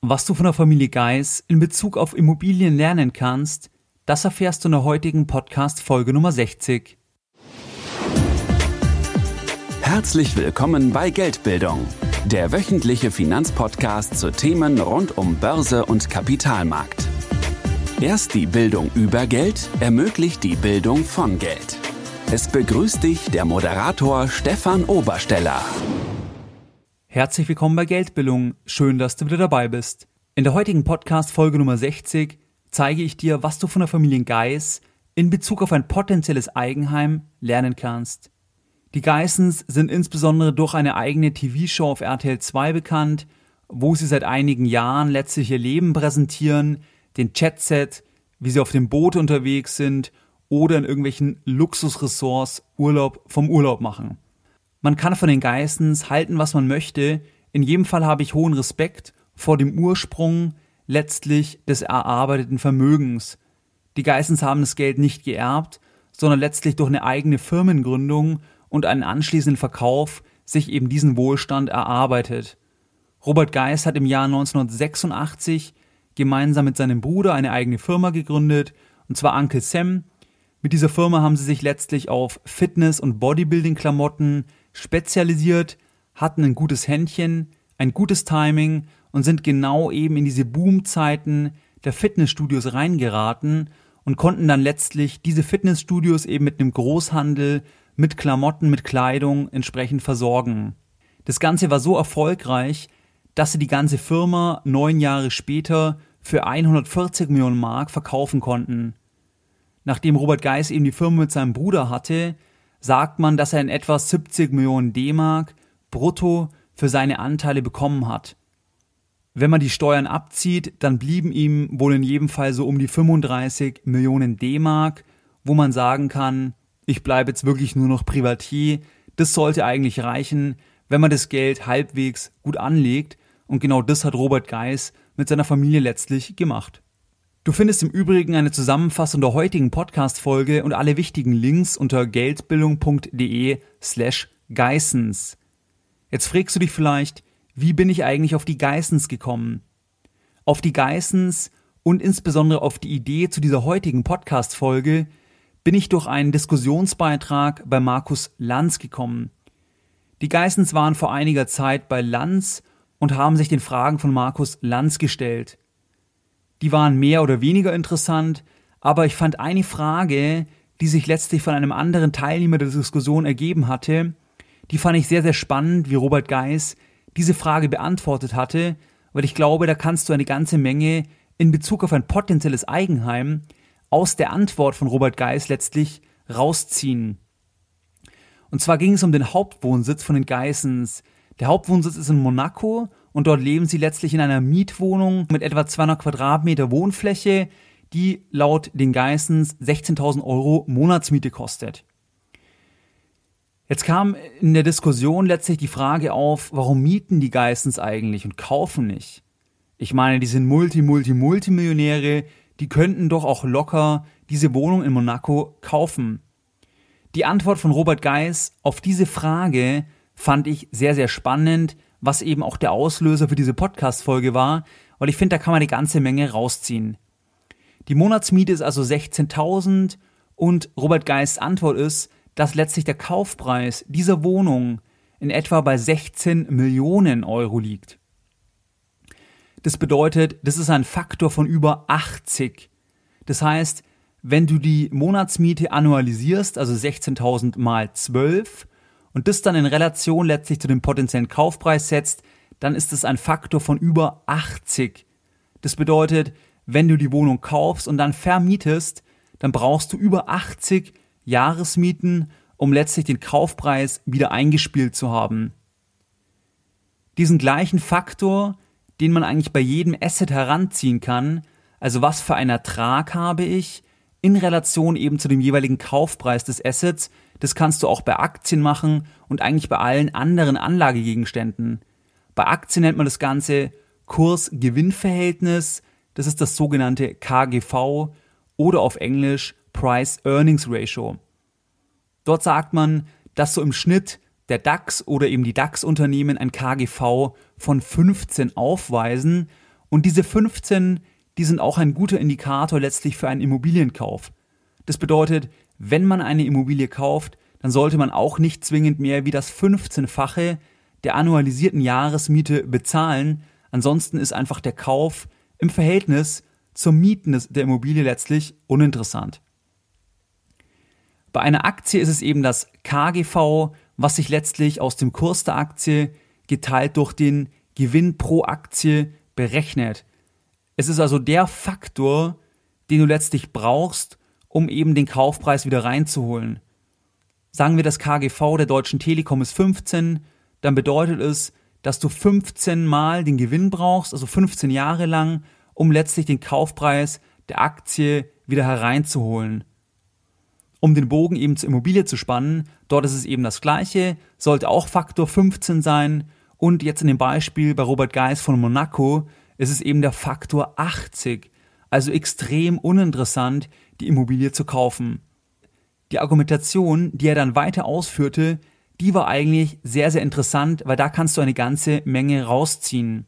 Was du von der Familie Geis in Bezug auf Immobilien lernen kannst, das erfährst du in der heutigen Podcast Folge Nummer 60. Herzlich willkommen bei Geldbildung, der wöchentliche Finanzpodcast zu Themen rund um Börse und Kapitalmarkt. Erst die Bildung über Geld ermöglicht die Bildung von Geld. Es begrüßt dich der Moderator Stefan Obersteller. Herzlich willkommen bei Geldbildung. Schön, dass du wieder dabei bist. In der heutigen Podcast Folge Nummer 60 zeige ich dir, was du von der Familie Geis in Bezug auf ein potenzielles Eigenheim lernen kannst. Die Geissens sind insbesondere durch eine eigene TV-Show auf RTL 2 bekannt, wo sie seit einigen Jahren letztlich ihr Leben präsentieren, den Chatset, wie sie auf dem Boot unterwegs sind oder in irgendwelchen Luxusressorts Urlaub vom Urlaub machen. Man kann von den Geissens halten, was man möchte. In jedem Fall habe ich hohen Respekt vor dem Ursprung letztlich des erarbeiteten Vermögens. Die Geissens haben das Geld nicht geerbt, sondern letztlich durch eine eigene Firmengründung und einen anschließenden Verkauf sich eben diesen Wohlstand erarbeitet. Robert Geiss hat im Jahr 1986 gemeinsam mit seinem Bruder eine eigene Firma gegründet, und zwar Uncle Sam. Mit dieser Firma haben sie sich letztlich auf Fitness- und Bodybuilding-Klamotten spezialisiert, hatten ein gutes Händchen, ein gutes Timing und sind genau eben in diese Boomzeiten der Fitnessstudios reingeraten und konnten dann letztlich diese Fitnessstudios eben mit einem Großhandel, mit Klamotten, mit Kleidung entsprechend versorgen. Das Ganze war so erfolgreich, dass sie die ganze Firma neun Jahre später für 140 Millionen Mark verkaufen konnten. Nachdem Robert Geis eben die Firma mit seinem Bruder hatte, sagt man, dass er in etwa 70 Millionen D-Mark brutto für seine Anteile bekommen hat. Wenn man die Steuern abzieht, dann blieben ihm wohl in jedem Fall so um die 35 Millionen D-Mark, wo man sagen kann, ich bleibe jetzt wirklich nur noch Privatier. Das sollte eigentlich reichen, wenn man das Geld halbwegs gut anlegt. Und genau das hat Robert Geis mit seiner Familie letztlich gemacht. Du findest im Übrigen eine Zusammenfassung der heutigen Podcast-Folge und alle wichtigen Links unter geldbildung.de slash Geissens. Jetzt fragst du dich vielleicht, wie bin ich eigentlich auf die Geissens gekommen? Auf die Geissens und insbesondere auf die Idee zu dieser heutigen Podcast-Folge bin ich durch einen Diskussionsbeitrag bei Markus Lanz gekommen. Die Geissens waren vor einiger Zeit bei Lanz und haben sich den Fragen von Markus Lanz gestellt. Die waren mehr oder weniger interessant, aber ich fand eine Frage, die sich letztlich von einem anderen Teilnehmer der Diskussion ergeben hatte, die fand ich sehr, sehr spannend, wie Robert Geis diese Frage beantwortet hatte, weil ich glaube, da kannst du eine ganze Menge in Bezug auf ein potenzielles Eigenheim aus der Antwort von Robert Geis letztlich rausziehen. Und zwar ging es um den Hauptwohnsitz von den Geissens. Der Hauptwohnsitz ist in Monaco und dort leben sie letztlich in einer Mietwohnung mit etwa 200 Quadratmeter Wohnfläche, die laut den Geissens 16.000 Euro Monatsmiete kostet. Jetzt kam in der Diskussion letztlich die Frage auf, warum mieten die Geissens eigentlich und kaufen nicht? Ich meine, die sind Multi, Multi, Multimillionäre, die könnten doch auch locker diese Wohnung in Monaco kaufen. Die Antwort von Robert Geiss auf diese Frage fand ich sehr, sehr spannend, was eben auch der Auslöser für diese Podcast-Folge war, weil ich finde, da kann man eine ganze Menge rausziehen. Die Monatsmiete ist also 16.000 und Robert Geists Antwort ist, dass letztlich der Kaufpreis dieser Wohnung in etwa bei 16 Millionen Euro liegt. Das bedeutet, das ist ein Faktor von über 80. Das heißt, wenn du die Monatsmiete annualisierst, also 16.000 mal 12, und das dann in Relation letztlich zu dem potenziellen Kaufpreis setzt, dann ist es ein Faktor von über 80. Das bedeutet, wenn du die Wohnung kaufst und dann vermietest, dann brauchst du über 80 Jahresmieten, um letztlich den Kaufpreis wieder eingespielt zu haben. Diesen gleichen Faktor, den man eigentlich bei jedem Asset heranziehen kann, also was für einen Ertrag habe ich, in Relation eben zu dem jeweiligen Kaufpreis des Assets, das kannst du auch bei Aktien machen und eigentlich bei allen anderen Anlagegegenständen. Bei Aktien nennt man das Ganze Kurs-Gewinn-Verhältnis. Das ist das sogenannte KGV oder auf Englisch Price-Earnings-Ratio. Dort sagt man, dass so im Schnitt der DAX oder eben die DAX-Unternehmen ein KGV von 15 aufweisen Und diese 15, die sind auch ein guter Indikator letztlich für einen Immobilienkauf. Das bedeutet, wenn man eine Immobilie kauft, dann sollte man auch nicht zwingend mehr wie das 15-fache der annualisierten Jahresmiete bezahlen. Ansonsten ist einfach der Kauf im Verhältnis zum Mieten der Immobilie letztlich uninteressant. Bei einer Aktie ist es eben das KGV, was sich letztlich aus dem Kurs der Aktie geteilt durch den Gewinn pro Aktie berechnet. Es ist also der Faktor, den du letztlich brauchst, um eben den Kaufpreis wieder reinzuholen. Sagen wir, das KGV der Deutschen Telekom ist 15, dann bedeutet es, dass du 15 Mal den Gewinn brauchst, also 15 Jahre lang, um letztlich den Kaufpreis der Aktie wieder hereinzuholen. Um den Bogen eben zur Immobilie zu spannen, dort ist es eben das gleiche, sollte auch Faktor 15 sein und jetzt in dem Beispiel bei Robert Geis von Monaco ist es eben der Faktor 80, also extrem uninteressant, die Immobilie zu kaufen. Die Argumentation, die er dann weiter ausführte, die war eigentlich sehr, sehr interessant, weil da kannst du eine ganze Menge rausziehen.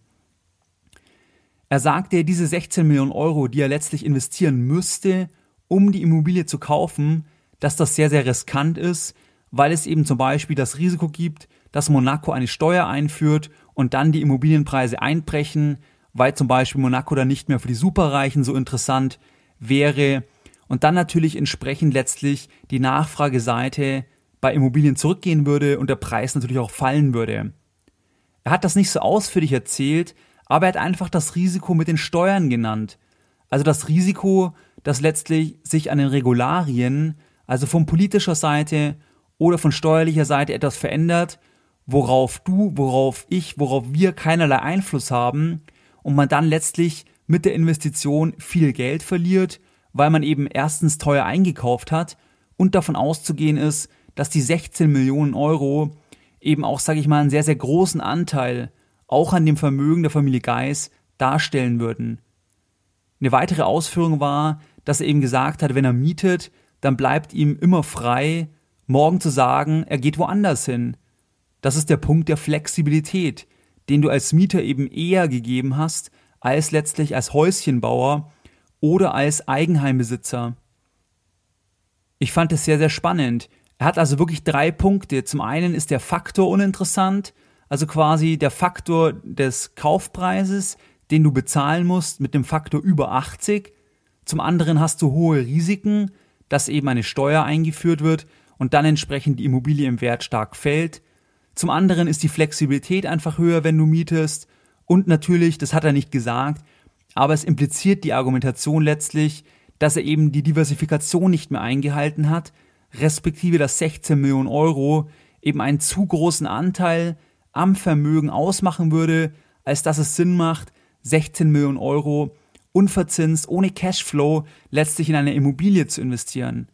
Er sagte, diese 16 Millionen Euro, die er letztlich investieren müsste, um die Immobilie zu kaufen, dass das sehr, sehr riskant ist, weil es eben zum Beispiel das Risiko gibt, dass Monaco eine Steuer einführt und dann die Immobilienpreise einbrechen, weil zum Beispiel Monaco dann nicht mehr für die Superreichen so interessant wäre und dann natürlich entsprechend letztlich die Nachfrageseite bei Immobilien zurückgehen würde und der Preis natürlich auch fallen würde. Er hat das nicht so ausführlich erzählt, aber er hat einfach das Risiko mit den Steuern genannt. Also das Risiko, dass letztlich sich an den Regularien, also von politischer Seite oder von steuerlicher Seite etwas verändert, worauf du, worauf ich, worauf wir keinerlei Einfluss haben und man dann letztlich mit der Investition viel Geld verliert, weil man eben erstens teuer eingekauft hat und davon auszugehen ist, dass die 16 Millionen Euro eben auch, sage ich mal, einen sehr, sehr großen Anteil auch an dem Vermögen der Familie Geis darstellen würden. Eine weitere Ausführung war, dass er eben gesagt hat, wenn er mietet, dann bleibt ihm immer frei, morgen zu sagen, er geht woanders hin. Das ist der Punkt der Flexibilität, den du als Mieter eben eher gegeben hast, als letztlich als Häuschenbauer oder als Eigenheimbesitzer. Ich fand es sehr, sehr spannend, er hat also wirklich drei Punkte. Zum einen ist der Faktor uninteressant, also quasi der Faktor des Kaufpreises, den du bezahlen musst mit dem Faktor über 80. Zum anderen hast du hohe Risiken, dass eben eine Steuer eingeführt wird und dann entsprechend die Immobilie im Wert stark fällt. Zum anderen ist die Flexibilität einfach höher, wenn du mietest. Und natürlich, das hat er nicht gesagt, aber es impliziert die Argumentation letztlich, dass er eben die Diversifikation nicht mehr eingehalten hat, respektive dass 16 Millionen Euro eben einen zu großen Anteil am Vermögen ausmachen würde, als dass es Sinn macht, 16 Millionen Euro unverzinst, ohne Cashflow letztlich in eine Immobilie zu investieren.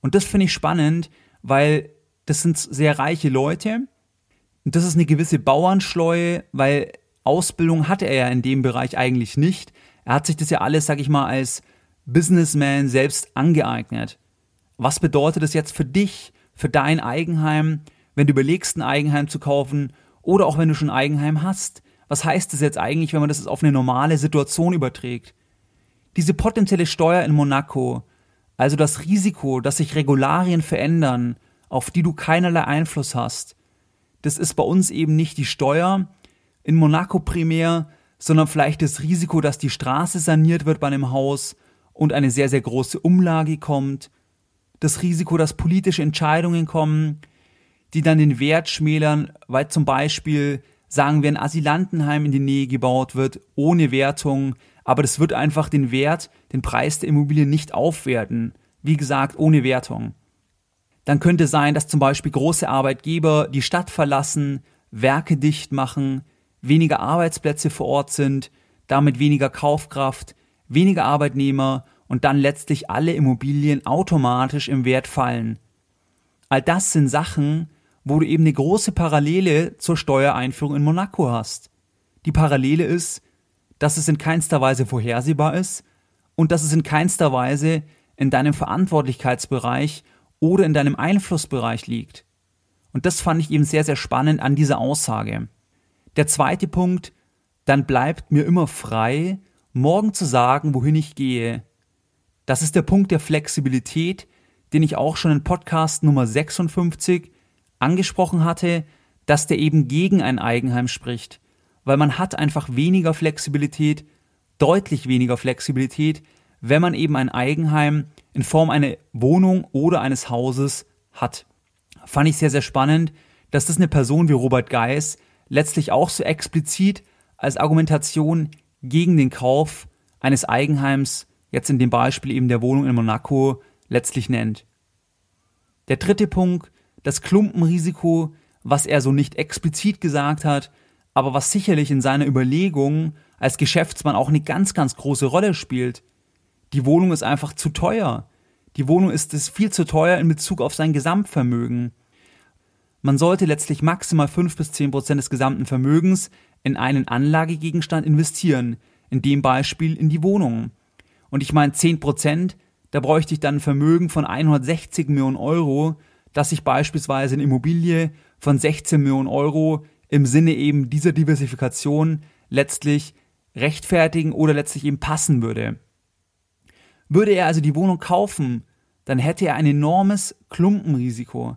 Und das finde ich spannend, weil das sind sehr reiche Leute und das ist eine gewisse Bauernschleue, weil Ausbildung hatte er ja in dem Bereich eigentlich nicht. Er hat sich das ja alles, sag ich mal, als Businessman selbst angeeignet. Was bedeutet das jetzt für dich, für dein Eigenheim, wenn du überlegst, ein Eigenheim zu kaufen oder auch wenn du schon ein Eigenheim hast? Was heißt das jetzt eigentlich, wenn man das auf eine normale Situation überträgt? Diese potenzielle Steuer in Monaco, also das Risiko, dass sich Regularien verändern, auf die du keinerlei Einfluss hast, das ist bei uns eben nicht die Steuer in Monaco primär, sondern vielleicht das Risiko, dass die Straße saniert wird bei einem Haus und eine sehr, sehr große Umlage kommt das Risiko, dass politische Entscheidungen kommen, die dann den Wert schmälern, weil zum Beispiel, sagen wir, ein Asylantenheim in die Nähe gebaut wird, ohne Wertung, aber das wird einfach den Wert, den Preis der Immobilie nicht aufwerten. Wie gesagt, ohne Wertung. Dann könnte sein, dass zum Beispiel große Arbeitgeber die Stadt verlassen, Werke dicht machen, weniger Arbeitsplätze vor Ort sind, damit weniger Kaufkraft, weniger Arbeitnehmer und dann letztlich alle Immobilien automatisch im Wert fallen. All das sind Sachen, wo du eben eine große Parallele zur Steuereinführung in Monaco hast. Die Parallele ist, dass es in keinster Weise vorhersehbar ist und dass es in keinster Weise in deinem Verantwortlichkeitsbereich oder in deinem Einflussbereich liegt. Und das fand ich eben sehr, sehr spannend an dieser Aussage. Der zweite Punkt, dann bleibt mir immer frei, morgen zu sagen, wohin ich gehe. Das ist der Punkt der Flexibilität, den ich auch schon in Podcast Nummer 56 angesprochen hatte, dass der eben gegen ein Eigenheim spricht, weil man hat einfach weniger Flexibilität, deutlich weniger Flexibilität, wenn man eben ein Eigenheim in Form einer Wohnung oder eines Hauses hat. Fand ich sehr, sehr spannend, dass das eine Person wie Robert Geis letztlich auch so explizit als Argumentation gegen den Kauf eines Eigenheims, jetzt in dem Beispiel eben der Wohnung in Monaco, letztlich nennt. Der dritte Punkt, das Klumpenrisiko, was er so nicht explizit gesagt hat, aber was sicherlich in seiner Überlegung als Geschäftsmann auch eine ganz, ganz große Rolle spielt. Die Wohnung ist einfach zu teuer. Die Wohnung ist es viel zu teuer in Bezug auf sein Gesamtvermögen. Man sollte letztlich maximal 5 bis 10 Prozent des gesamten Vermögens in einen Anlagegegenstand investieren, in dem Beispiel in die Wohnung. Und ich meine 10 Prozent, da bräuchte ich dann ein Vermögen von 160 Millionen Euro, dass ich beispielsweise eine Immobilie von 16 Millionen Euro im Sinne eben dieser Diversifikation letztlich rechtfertigen oder letztlich eben passen würde. Würde er also die Wohnung kaufen, dann hätte er ein enormes Klumpenrisiko.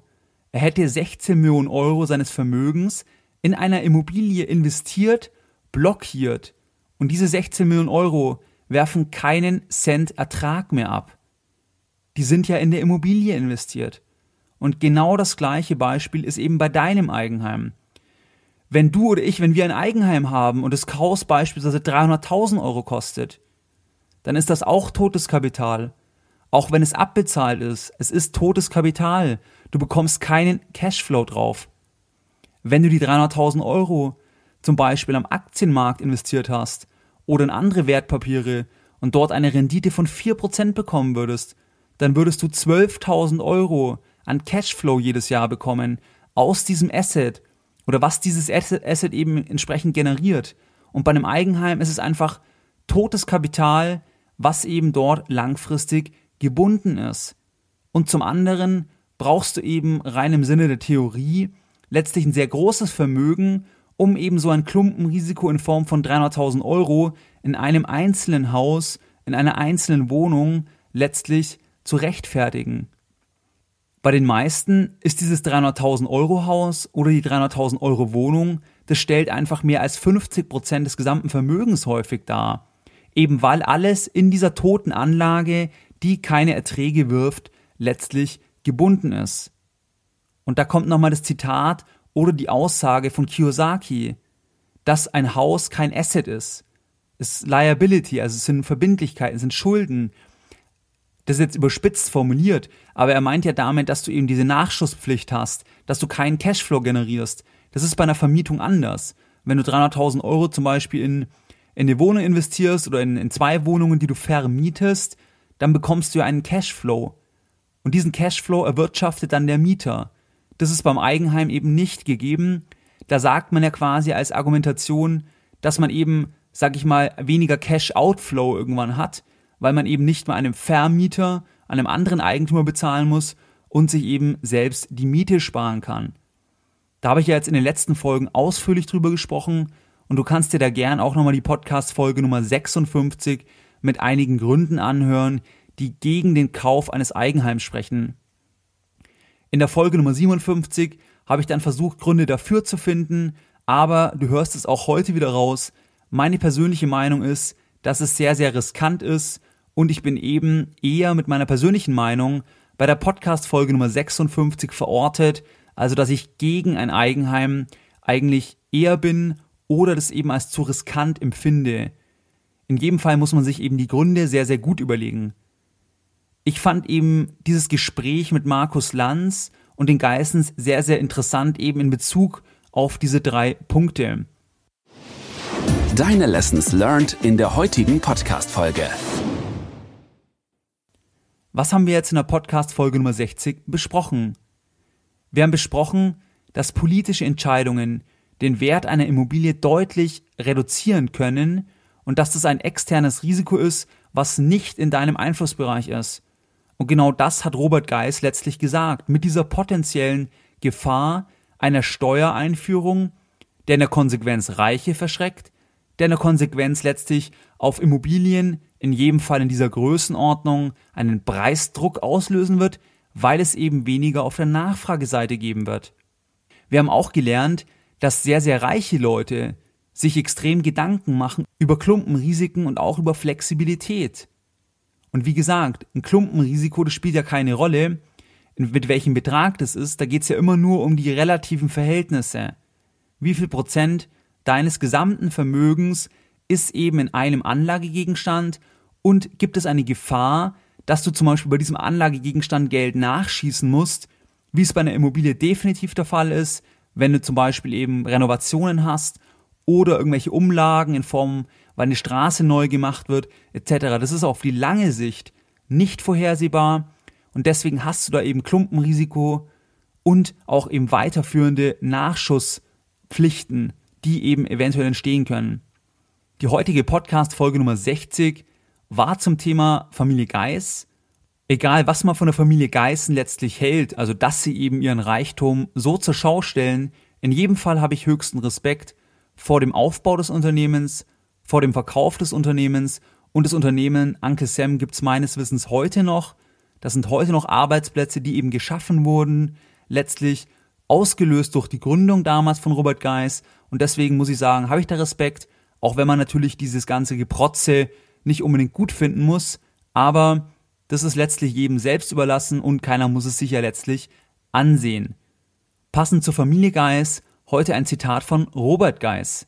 Er hätte 16 Millionen Euro seines Vermögens in einer Immobilie investiert, blockiert und diese 16 Millionen Euro werfen keinen Cent Ertrag mehr ab. Die sind ja in der Immobilie investiert. Und genau das gleiche Beispiel ist eben bei deinem Eigenheim. Wenn du oder ich, wenn wir ein Eigenheim haben und das Haus beispielsweise 300.000 Euro kostet, dann ist das auch totes Kapital. Auch wenn es abbezahlt ist, es ist totes Kapital. Du bekommst keinen Cashflow drauf. Wenn du die 300.000 Euro zum Beispiel am Aktienmarkt investiert hast oder in andere Wertpapiere und dort eine Rendite von 4% bekommen würdest, dann würdest du 12.000 Euro an Cashflow jedes Jahr bekommen aus diesem Asset oder was dieses Asset eben entsprechend generiert. Und bei einem Eigenheim ist es einfach totes Kapital, was eben dort langfristig gebunden ist. Und zum anderen brauchst du eben rein im Sinne der Theorie letztlich ein sehr großes Vermögen, um eben so ein Klumpenrisiko in Form von 300.000 Euro in einem einzelnen Haus, in einer einzelnen Wohnung letztlich zu rechtfertigen. Bei den meisten ist dieses 300.000 Euro Haus oder die 300.000 Euro Wohnung, das stellt einfach mehr als 50 Prozent des gesamten Vermögens häufig dar. Eben weil alles in dieser toten Anlage, die keine Erträge wirft, letztlich gebunden ist. Und da kommt nochmal das Zitat oder die Aussage von Kiyosaki, dass ein Haus kein Asset ist. Es ist Liability, also es sind Verbindlichkeiten, es sind Schulden. Das ist jetzt überspitzt formuliert, aber er meint ja damit, dass du eben diese Nachschusspflicht hast, dass du keinen Cashflow generierst. Das ist bei einer Vermietung anders. Wenn du 300.000 Euro zum Beispiel in, in eine Wohnung investierst oder in, in zwei Wohnungen, die du vermietest, dann bekommst du ja einen Cashflow. Und diesen Cashflow erwirtschaftet dann der Mieter. Das ist beim Eigenheim eben nicht gegeben. Da sagt man ja quasi als Argumentation, dass man eben, sag ich mal, weniger Cash-Outflow irgendwann hat, weil man eben nicht mehr einem Vermieter, einem anderen Eigentümer bezahlen muss und sich eben selbst die Miete sparen kann. Da habe ich ja jetzt in den letzten Folgen ausführlich drüber gesprochen und du kannst dir da gern auch nochmal die Podcast-Folge Nummer 56 mit einigen Gründen anhören, die gegen den Kauf eines Eigenheims sprechen. In der Folge Nummer 57 habe ich dann versucht, Gründe dafür zu finden, aber du hörst es auch heute wieder raus. Meine persönliche Meinung ist, dass es sehr, sehr riskant ist und ich bin eben eher mit meiner persönlichen Meinung bei der Podcast-Folge Nummer 56 verortet, also dass ich gegen ein Eigenheim eigentlich eher bin oder das eben als zu riskant empfinde. In jedem Fall muss man sich eben die Gründe sehr, sehr gut überlegen ich fand eben dieses Gespräch mit Markus Lanz und den Geissens sehr, sehr interessant, eben in Bezug auf diese drei Punkte. Deine Lessons learned in der heutigen Podcast-Folge. Was haben wir jetzt in der Podcast-Folge Nummer 60 besprochen? Wir haben besprochen, dass politische Entscheidungen den Wert einer Immobilie deutlich reduzieren können und dass das ein externes Risiko ist, was nicht in deinem Einflussbereich ist. Und genau das hat Robert Geis letztlich gesagt, mit dieser potenziellen Gefahr einer Steuereinführung, der in der Konsequenz Reiche verschreckt, der in der Konsequenz letztlich auf Immobilien in jedem Fall in dieser Größenordnung einen Preisdruck auslösen wird, weil es eben weniger auf der Nachfrageseite geben wird. Wir haben auch gelernt, dass sehr, sehr reiche Leute sich extrem Gedanken machen über Klumpenrisiken und auch über Flexibilität. Und wie gesagt, ein Klumpenrisiko, das spielt ja keine Rolle, mit welchem Betrag das ist, da geht es ja immer nur um die relativen Verhältnisse. Wie viel Prozent deines gesamten Vermögens ist eben in einem Anlagegegenstand und gibt es eine Gefahr, dass du zum Beispiel bei diesem Anlagegegenstand Geld nachschießen musst, wie es bei einer Immobilie definitiv der Fall ist, wenn du zum Beispiel eben Renovationen hast oder irgendwelche Umlagen in Form, weil eine Straße neu gemacht wird, etc. Das ist auf die lange Sicht nicht vorhersehbar und deswegen hast du da eben Klumpenrisiko und auch eben weiterführende Nachschusspflichten, die eben eventuell entstehen können. Die heutige Podcast-Folge Nummer 60 war zum Thema Familie Geis. Egal, was man von der Familie Geißen letztlich hält, also dass sie eben ihren Reichtum so zur Schau stellen, in jedem Fall habe ich höchsten Respekt vor dem Aufbau des Unternehmens, vor dem Verkauf des Unternehmens und das Unternehmen Uncle Sam gibt es meines Wissens heute noch. Das sind heute noch Arbeitsplätze, die eben geschaffen wurden, letztlich ausgelöst durch die Gründung damals von Robert Geis. Und deswegen muss ich sagen, habe ich da Respekt, auch wenn man natürlich dieses ganze Geprotze nicht unbedingt gut finden muss. Aber das ist letztlich jedem selbst überlassen und keiner muss es sich ja letztlich ansehen. Passend zur Familie Geis heute ein Zitat von Robert Geis.